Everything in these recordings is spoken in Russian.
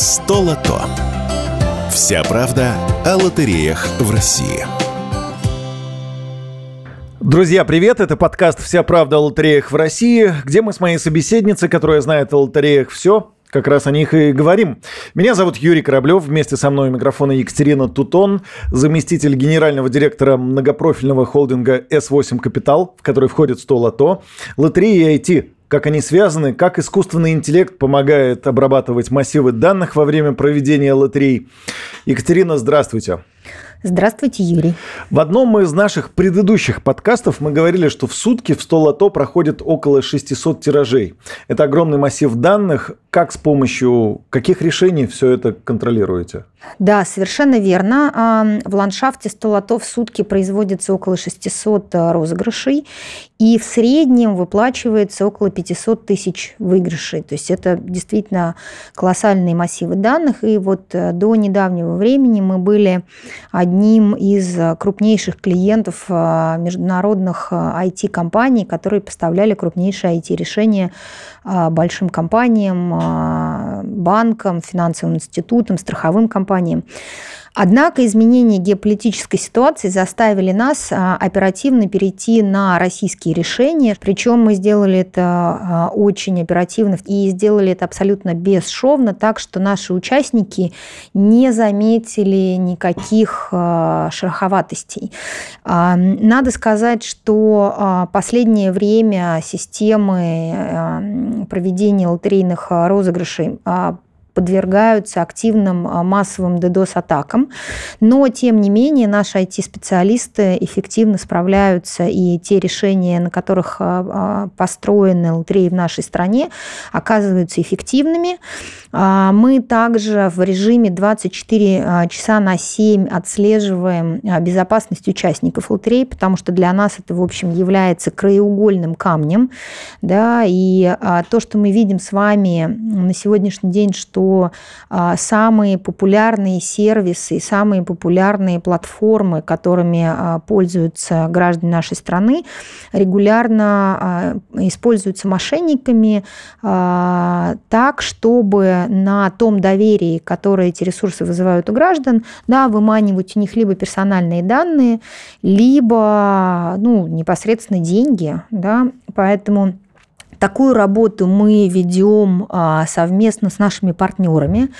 Столото. Вся правда о лотереях в России. Друзья, привет! Это подкаст «Вся правда о лотереях в России», где мы с моей собеседницей, которая знает о лотереях все, как раз о них и говорим. Меня зовут Юрий Кораблев. Вместе со мной у микрофона Екатерина Тутон, заместитель генерального директора многопрофильного холдинга S8 Капитал, в который входит 100 лото, лотереи и IT. Как они связаны, как искусственный интеллект помогает обрабатывать массивы данных во время проведения лотерей. Екатерина, здравствуйте. Здравствуйте, Юрий. В одном из наших предыдущих подкастов мы говорили, что в сутки в 100 лото проходит около 600 тиражей. Это огромный массив данных. Как с помощью каких решений все это контролируете? Да, совершенно верно. В ландшафте 100 лото в сутки производится около 600 э, розыгрышей, и в среднем выплачивается около 500 тысяч выигрышей. То есть это действительно колоссальные массивы данных. И вот э, до недавнего времени мы были одним из крупнейших клиентов э, международных IT-компаний, которые поставляли крупнейшие IT-решения большим компаниям, банкам, финансовым институтам, страховым компаниям. Однако изменения геополитической ситуации заставили нас а, оперативно перейти на российские решения. Причем мы сделали это а, очень оперативно и сделали это абсолютно бесшовно, так что наши участники не заметили никаких а, шероховатостей. Надо сказать, что последнее время системы проведения лотерейных розыгрышей подвергаются активным а, массовым DDoS-атакам. Но, тем не менее, наши IT-специалисты эффективно справляются, и те решения, на которых а, а, построены лотереи в нашей стране, оказываются эффективными. Мы также в режиме 24 часа на 7 отслеживаем безопасность участников лотерей, потому что для нас это, в общем, является краеугольным камнем. Да, и то, что мы видим с вами на сегодняшний день, что а, самые популярные сервисы, самые популярные платформы, которыми а, пользуются граждане нашей страны, регулярно а, используются мошенниками так, чтобы на том доверии, которое эти ресурсы вызывают у граждан, да, выманивать у них либо персональные данные, либо ну, непосредственно деньги. Да, поэтому Такую работу мы ведем а, совместно с нашими партнерами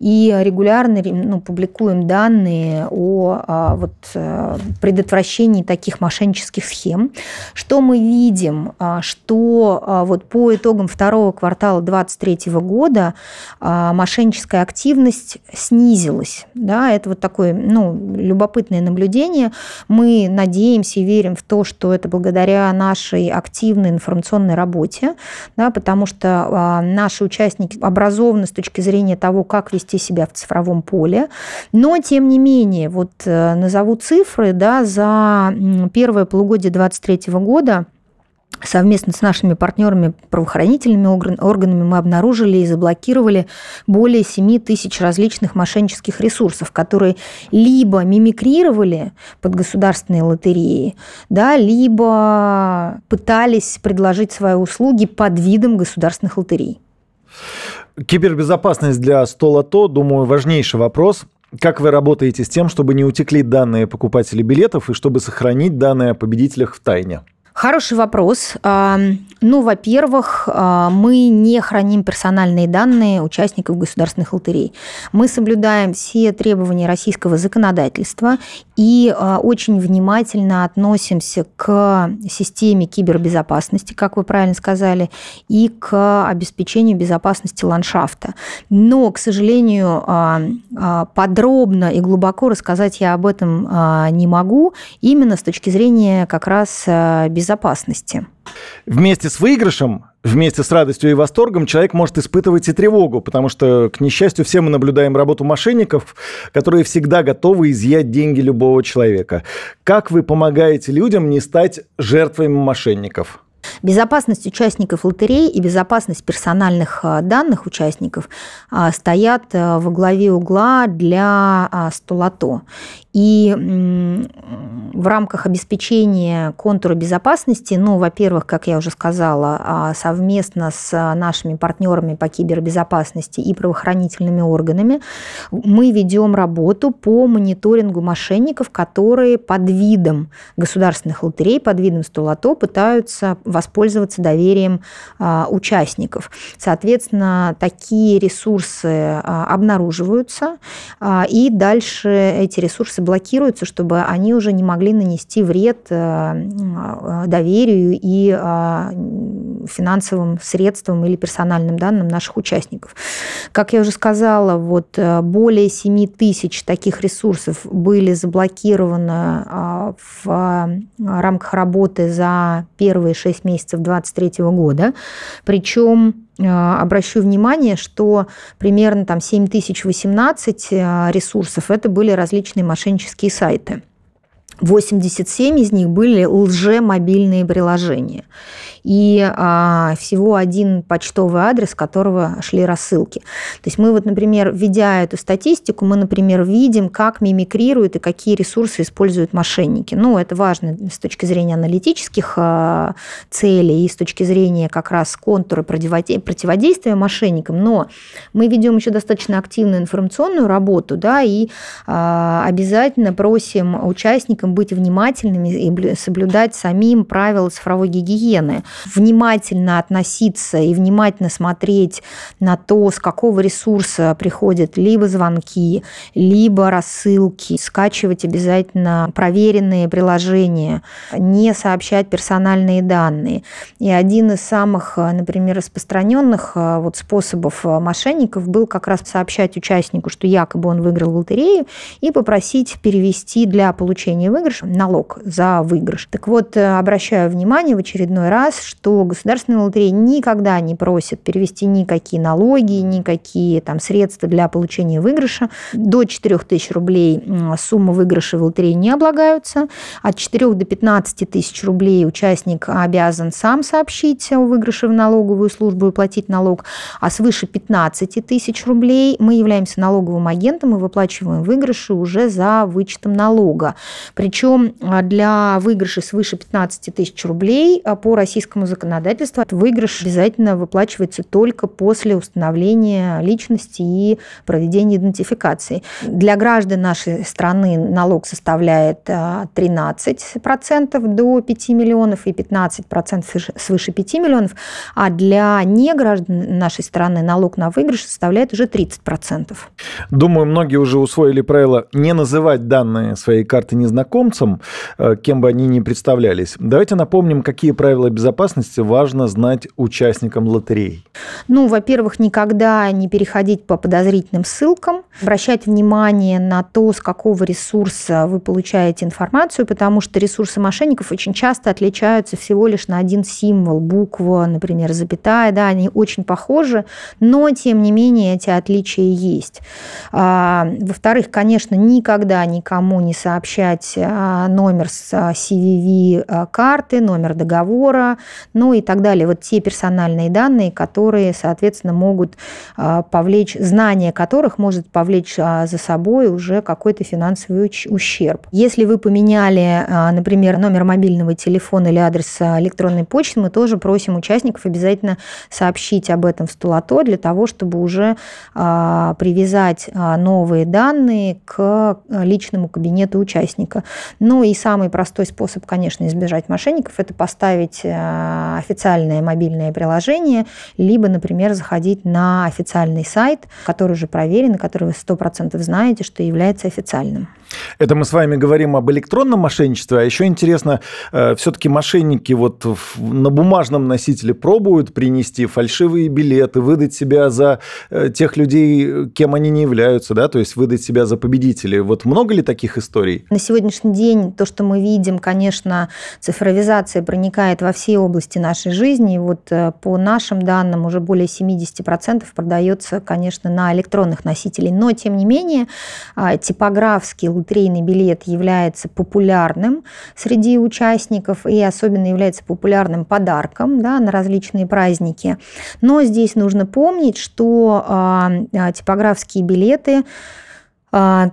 и регулярно ну, публикуем данные о а, вот, э, предотвращении таких мошеннических схем. Что мы видим? А, что вот по итогам второго квартала 2023 года мошенническая активность снизилась. Да, это вот такое ну, любопытное наблюдение. Мы надеемся и верим в то, что это благодаря нашей активной информационной работе работе, да, потому что а, наши участники образованы с точки зрения того, как вести себя в цифровом поле. Но, тем не менее, вот э, назову цифры, да, за первое полугодие 2023 года Совместно с нашими партнерами, правоохранительными органами мы обнаружили и заблокировали более 7 тысяч различных мошеннических ресурсов, которые либо мимикрировали под государственные лотереи, да, либо пытались предложить свои услуги под видом государственных лотерей. Кибербезопасность для 100 лото, думаю, важнейший вопрос. Как вы работаете с тем, чтобы не утекли данные покупателей билетов и чтобы сохранить данные о победителях в тайне? Хороший вопрос. Ну, во-первых, а, мы не храним персональные данные участников государственных лотерей. Мы соблюдаем все требования российского законодательства и а, очень внимательно относимся к системе кибербезопасности, как вы правильно сказали, и к обеспечению безопасности ландшафта. Но, к сожалению, а, подробно и глубоко рассказать я об этом не могу, именно с точки зрения как раз безопасности безопасности. Вместе с выигрышем, вместе с радостью и восторгом человек может испытывать и тревогу, потому что, к несчастью, все мы наблюдаем работу мошенников, которые всегда готовы изъять деньги любого человека. Как вы помогаете людям не стать жертвами мошенников? Безопасность участников лотерей и безопасность персональных а, данных участников а, стоят а, во главе угла для Столото. И в рамках обеспечения контура безопасности, ну, во-первых, как я уже сказала, совместно с нашими партнерами по кибербезопасности и правоохранительными органами, мы ведем работу по мониторингу мошенников, которые под видом государственных лотерей, под видом столото пытаются воспользоваться доверием а, участников. Соответственно, такие ресурсы а, обнаруживаются, а, и дальше эти ресурсы блокируются, чтобы они уже не могли нанести вред доверию и финансовым средствам или персональным данным наших участников. Как я уже сказала, вот более 7 тысяч таких ресурсов были заблокированы в рамках работы за первые 6 месяцев 2023 года. Причем э, обращу внимание, что примерно там 7018 э, ресурсов это были различные мошеннические сайты. 87 из них были лже-мобильные приложения и а, всего один почтовый адрес, с которого шли рассылки. То есть мы вот, например, введя эту статистику, мы, например, видим, как мимикрируют и какие ресурсы используют мошенники. Ну, это важно с точки зрения аналитических а, целей и с точки зрения как раз контура противодействия мошенникам, но мы ведем еще достаточно активную информационную работу, да, и а, обязательно просим участникам быть внимательными и соблюдать самим правила цифровой гигиены внимательно относиться и внимательно смотреть на то, с какого ресурса приходят либо звонки, либо рассылки, скачивать обязательно проверенные приложения, не сообщать персональные данные. И один из самых, например, распространенных э, вот способов э, мошенников был как раз сообщать участнику, что якобы он выиграл лотерею, и попросить перевести для получения выигрыша налог за выигрыш. Так вот, э, обращаю внимание в очередной раз, что государственная лотерея никогда не просит перевести никакие налоги, никакие там средства для получения выигрыша. До 4000 рублей сумма выигрыша в лотерее не облагаются. От 4 до 15 тысяч рублей участник обязан сам сообщить о выигрыше в налоговую службу и платить налог. А свыше 15 тысяч рублей мы являемся налоговым агентом и выплачиваем выигрыши уже за вычетом налога. Причем а, для выигрыша свыше 15 тысяч рублей а, по российскому законодательству выигрыш обязательно выплачивается только после установления личности и проведения идентификации. Для граждан нашей страны налог составляет 13% а, до 5 миллионов и 15% свыше 5 миллионов, а для неграждан нашей страны налог на выигрыш составляет уже 30%. Думаю, многие уже усвоили правило не называть данные своей карты незнакомцам, э, кем бы они ни представлялись. Давайте напомним, какие правила безопасности важно знать участникам лотерей? Ну, во-первых, никогда не переходить по подозрительным ссылкам, обращать внимание на то, с какого ресурса вы получаете информацию, потому что ресурсы мошенников очень часто отличаются всего лишь на один символ, буква, например, запятая, да, они очень похожи, но, тем не менее, эти отличия есть. А, во-вторых, конечно, никогда никому не сообщать а, номер с CVV а, карты, номер договора, ну и так далее. Вот те персональные данные, которые, соответственно, могут повлечь, знание которых может повлечь а, за собой уже какой-то финансовый ущерб. Если вы поменяли, а, например, номер мобильного телефона или адрес электронной почты, мы тоже просим участников обязательно сообщить об этом в Стулато для того, чтобы уже привязать новые данные к личному кабинету участника. Ну и самый простой способ, конечно, избежать мошенников, это поставить официальное мобильное приложение, либо, например, заходить на официальный сайт, который уже проверен, который вы 100% знаете, что является официальным. Это мы с вами говорим об электронном мошенничестве, а еще интересно, э, все-таки мошенники вот на бумажном носителе пробуют принести фальшивые билеты, выдать себя за э, тех людей, кем они не являются, да, то есть выдать себя за победителей. Вот много ли таких историй? На сегодняшний день то, что мы видим, конечно, цифровизация проникает во все области нашей жизни. И вот э, по нашим данным уже более 70% продается, конечно, на электронных носителей. Но, тем не менее, а, типографский лотерейный билет является популярным среди участников и особенно является популярным подарком да, на различные праздники. Но здесь нужно помнить, что а, типографские билеты а,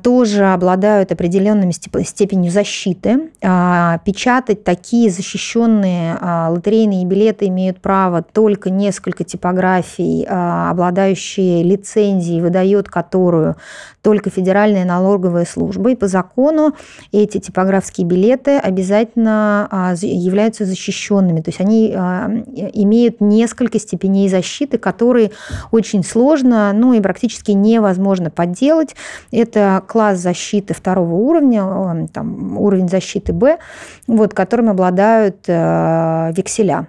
тоже обладают определенными степенью защиты. А, печатать такие защищенные а, лотерейные билеты имеют право только несколько типографий, обладающие лицензией, выдает которую только Федеральная налоговая служба. И по закону эти типографские билеты обязательно являются защищенными. То есть они имеют несколько степеней защиты, которые очень сложно, ну и практически невозможно подделать. Это это класс защиты второго уровня, там, уровень защиты Б, вот, которым обладают э, векселя.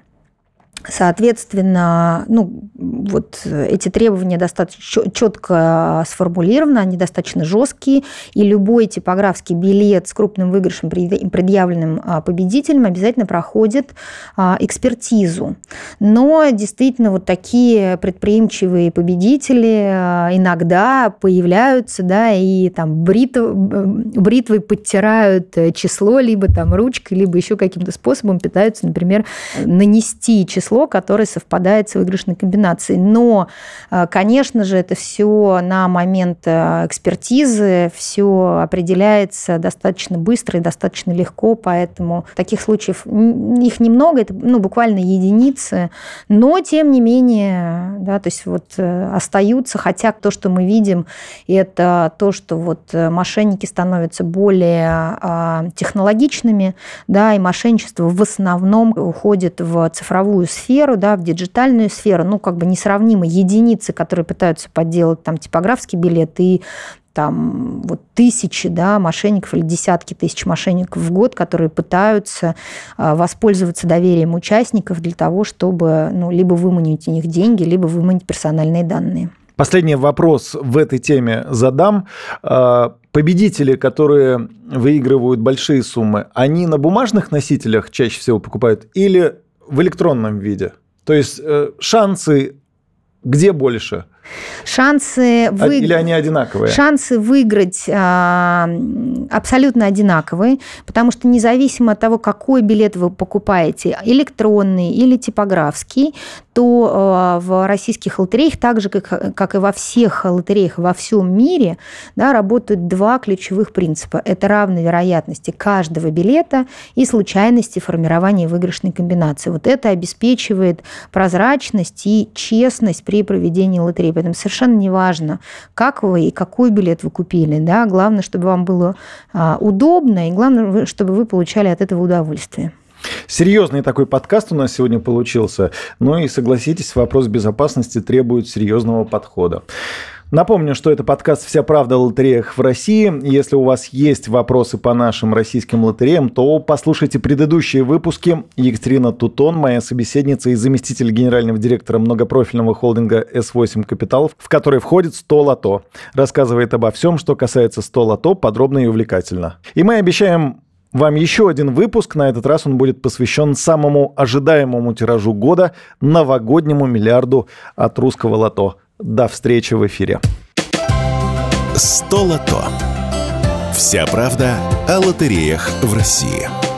Соответственно, ну, вот эти требования достаточно четко сформулированы, они достаточно жесткие, и любой типографский билет с крупным выигрышем, предъявленным а, победителем, обязательно проходит а, экспертизу. Но действительно вот такие предприимчивые победители а, иногда появляются, да, и там брит, бритвой подтирают число, либо там ручкой, либо еще каким-то способом пытаются, например, нанести число число, которое совпадает с выигрышной комбинацией. Но, э, конечно же, это все на момент э, экспертизы, все определяется достаточно быстро и достаточно легко, поэтому таких случаев их немного, это ну, буквально единицы, но тем не менее, да, то есть вот э, остаются, хотя то, что мы видим, это то, что вот мошенники становятся более а, технологичными, да, и мошенничество в основном уходит в цифровую сферу, сферу, да, в диджитальную сферу, ну, как бы несравнимы единицы, которые пытаются подделать там типографский билет и там вот тысячи да, мошенников или десятки тысяч мошенников в год, которые пытаются а, воспользоваться доверием участников для того, чтобы ну, либо выманить у них деньги, либо выманить персональные данные. Последний вопрос в этой теме задам. А, победители, которые выигрывают большие суммы, они на бумажных носителях чаще всего покупают или в электронном виде. То есть э, шансы где больше? Шансы а, вы... Или они одинаковые? Шансы выиграть а, абсолютно одинаковые, потому что независимо от того, какой билет вы покупаете, электронный или типографский, то а, в российских лотереях, так же, как, как и во всех лотереях во всем мире, да, работают два ключевых принципа. Это равной вероятности каждого билета и случайности формирования выигрышной комбинации. Вот это обеспечивает прозрачность и честность при проведении лотереи поэтому совершенно не важно, как вы и какой билет вы купили. Да? Главное, чтобы вам было а, удобно, и главное, чтобы вы получали от этого удовольствие. Серьезный такой подкаст у нас сегодня получился. Ну и согласитесь, вопрос безопасности требует серьезного подхода. Напомню, что это подкаст «Вся правда о лотереях в России». Если у вас есть вопросы по нашим российским лотереям, то послушайте предыдущие выпуски. Екатерина Тутон, моя собеседница и заместитель генерального директора многопрофильного холдинга S8 Капитал, в который входит 100 лото. Рассказывает обо всем, что касается 100 лото, подробно и увлекательно. И мы обещаем вам еще один выпуск. На этот раз он будет посвящен самому ожидаемому тиражу года – новогоднему миллиарду от русского лото. До встречи в эфире. Столото. Вся правда о лотереях в России.